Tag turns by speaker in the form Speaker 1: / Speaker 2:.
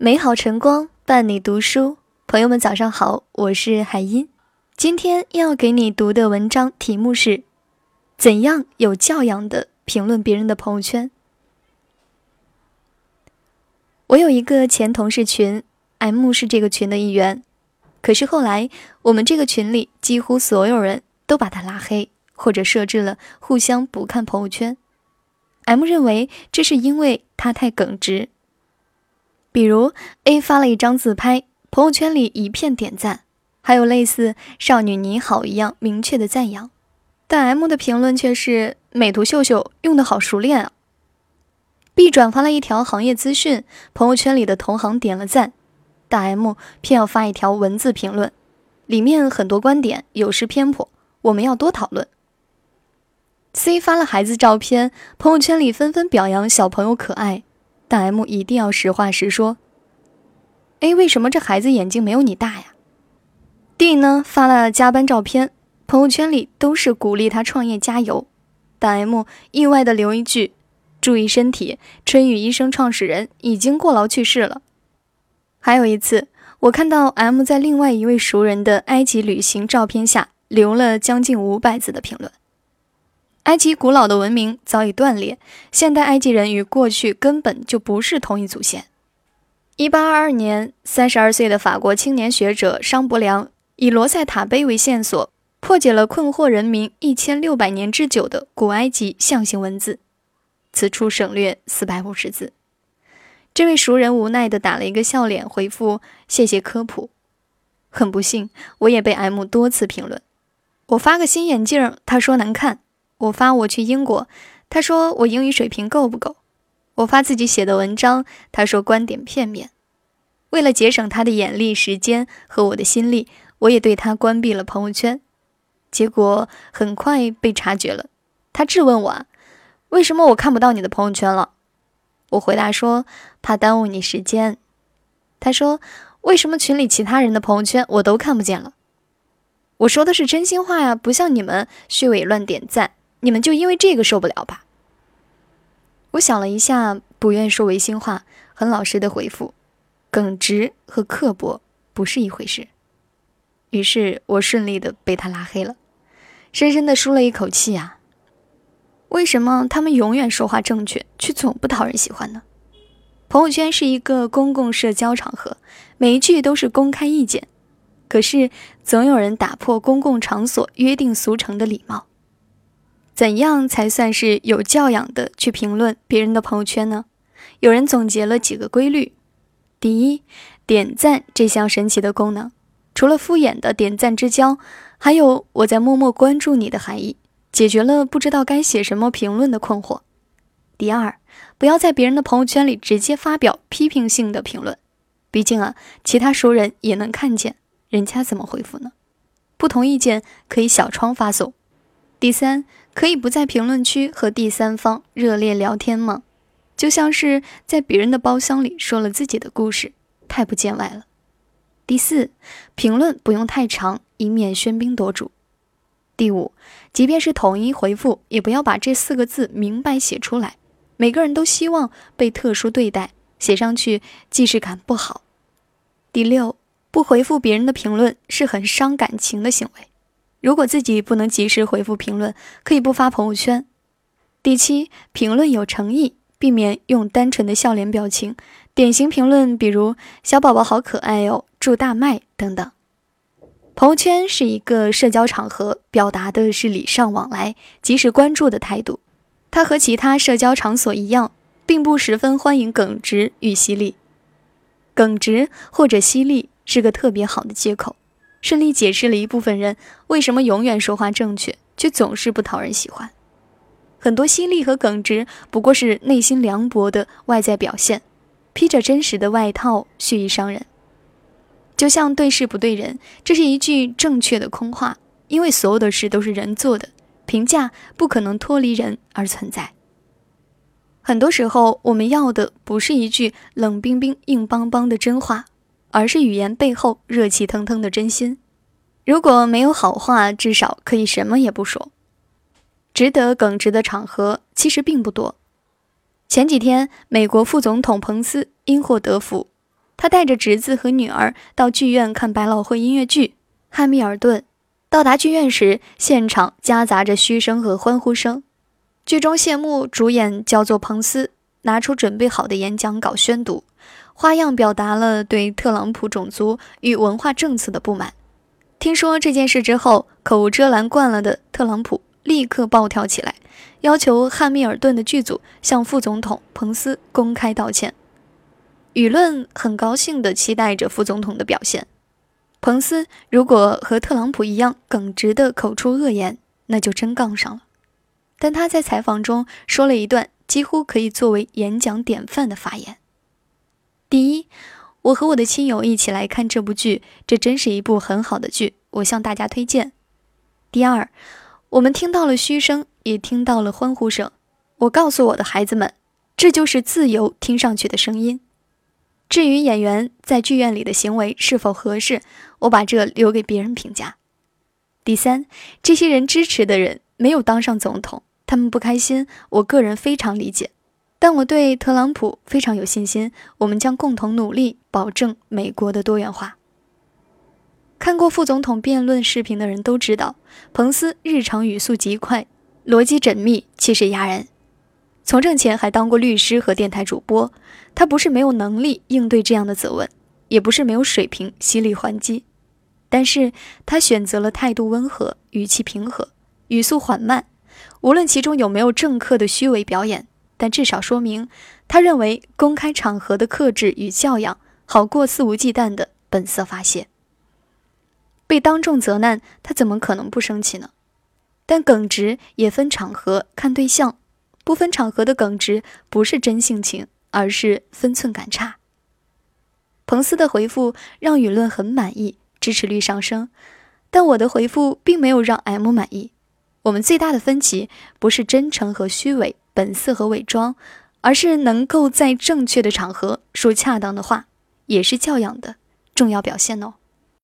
Speaker 1: 美好晨光伴你读书，朋友们早上好，我是海音。今天要给你读的文章题目是：怎样有教养的评论别人的朋友圈。我有一个前同事群，M 是这个群的一员，可是后来我们这个群里几乎所有人都把他拉黑，或者设置了互相不看朋友圈。M 认为这是因为他太耿直。比如 A 发了一张自拍，朋友圈里一片点赞，还有类似“少女你好”一样明确的赞扬，但 M 的评论却是“美图秀秀用的好熟练啊”。B 转发了一条行业资讯，朋友圈里的同行点了赞，但 M 偏要发一条文字评论，里面很多观点有失偏颇，我们要多讨论。C 发了孩子照片，朋友圈里纷纷表扬小朋友可爱。但 M 一定要实话实说。哎为什么这孩子眼睛没有你大呀？D 呢发了加班照片，朋友圈里都是鼓励他创业加油。但 M 意外的留一句：“注意身体，春雨医生创始人已经过劳去世了。”还有一次，我看到 M 在另外一位熟人的埃及旅行照片下留了将近五百字的评论。埃及古老的文明早已断裂，现代埃及人与过去根本就不是同一祖先。一八二二年，三十二岁的法国青年学者商伯良以罗塞塔碑为线索，破解了困惑人民一千六百年之久的古埃及象形文字。此处省略四百五十字。这位熟人无奈地打了一个笑脸，回复：“谢谢科普。”很不幸，我也被 M 多次评论。我发个新眼镜，他说难看。我发我去英国，他说我英语水平够不够？我发自己写的文章，他说观点片面。为了节省他的眼力、时间和我的心力，我也对他关闭了朋友圈。结果很快被察觉了，他质问我：“为什么我看不到你的朋友圈了？”我回答说：“怕耽误你时间。”他说：“为什么群里其他人的朋友圈我都看不见了？”我说的是真心话呀，不像你们虚伪乱点赞。你们就因为这个受不了吧？我想了一下，不愿说违心话，很老实的回复：耿直和刻薄不是一回事。于是我顺利的被他拉黑了，深深的舒了一口气啊。为什么他们永远说话正确，却总不讨人喜欢呢？朋友圈是一个公共社交场合，每一句都是公开意见，可是总有人打破公共场所约定俗成的礼貌。怎样才算是有教养的去评论别人的朋友圈呢？有人总结了几个规律：第一，点赞这项神奇的功能，除了敷衍的点赞之交，还有我在默默关注你的含义，解决了不知道该写什么评论的困惑。第二，不要在别人的朋友圈里直接发表批评性的评论，毕竟啊，其他熟人也能看见，人家怎么回复呢？不同意见可以小窗发送。第三，可以不在评论区和第三方热烈聊天吗？就像是在别人的包厢里说了自己的故事，太不见外了。第四，评论不用太长，以免喧宾夺主。第五，即便是统一回复，也不要把这四个字明白写出来。每个人都希望被特殊对待，写上去既视感不好。第六，不回复别人的评论是很伤感情的行为。如果自己不能及时回复评论，可以不发朋友圈。第七，评论有诚意，避免用单纯的笑脸表情。典型评论，比如“小宝宝好可爱哦”“祝大麦”等等。朋友圈是一个社交场合，表达的是礼尚往来、及时关注的态度。它和其他社交场所一样，并不十分欢迎耿直与犀利。耿直或者犀利是个特别好的借口。顺利解释了一部分人为什么永远说话正确，却总是不讨人喜欢。很多犀利和耿直不过是内心凉薄的外在表现，披着真实的外套，蓄意伤人。就像对事不对人，这是一句正确的空话，因为所有的事都是人做的，评价不可能脱离人而存在。很多时候，我们要的不是一句冷冰冰、硬邦邦的真话。而是语言背后热气腾腾的真心。如果没有好话，至少可以什么也不说。值得耿直的场合其实并不多。前几天，美国副总统彭斯因祸得福，他带着侄子和女儿到剧院看百老汇音乐剧《汉密尔顿》。到达剧院时，现场夹杂着嘘声和欢呼声。剧中谢幕，主演叫做彭斯，拿出准备好的演讲稿宣读，花样表达了对特朗普种族与文化政策的不满。听说这件事之后，口无遮拦惯了的特朗普立刻暴跳起来，要求《汉密尔顿》的剧组向副总统彭斯公开道歉。舆论很高兴地期待着副总统的表现。彭斯如果和特朗普一样耿直地口出恶言，那就真杠上了。但他在采访中说了一段几乎可以作为演讲典范的发言：第一，我和我的亲友一起来看这部剧，这真是一部很好的剧，我向大家推荐。第二，我们听到了嘘声，也听到了欢呼声。我告诉我的孩子们，这就是自由听上去的声音。至于演员在剧院里的行为是否合适，我把这留给别人评价。第三，这些人支持的人没有当上总统，他们不开心，我个人非常理解。但我对特朗普非常有信心，我们将共同努力保证美国的多元化。看过副总统辩论视频的人都知道，彭斯日常语速极快，逻辑缜密，气势压人。从政前还当过律师和电台主播，他不是没有能力应对这样的责问，也不是没有水平犀利还击，但是他选择了态度温和、语气平和、语速缓慢。无论其中有没有政客的虚伪表演，但至少说明他认为公开场合的克制与教养好过肆无忌惮的本色发泄。被当众责难，他怎么可能不生气呢？但耿直也分场合、看对象。不分场合的耿直不是真性情，而是分寸感差。彭斯的回复让舆论很满意，支持率上升，但我的回复并没有让 M 满意。我们最大的分歧不是真诚和虚伪、本色和伪装，而是能够在正确的场合说恰当的话，也是教养的重要表现哦。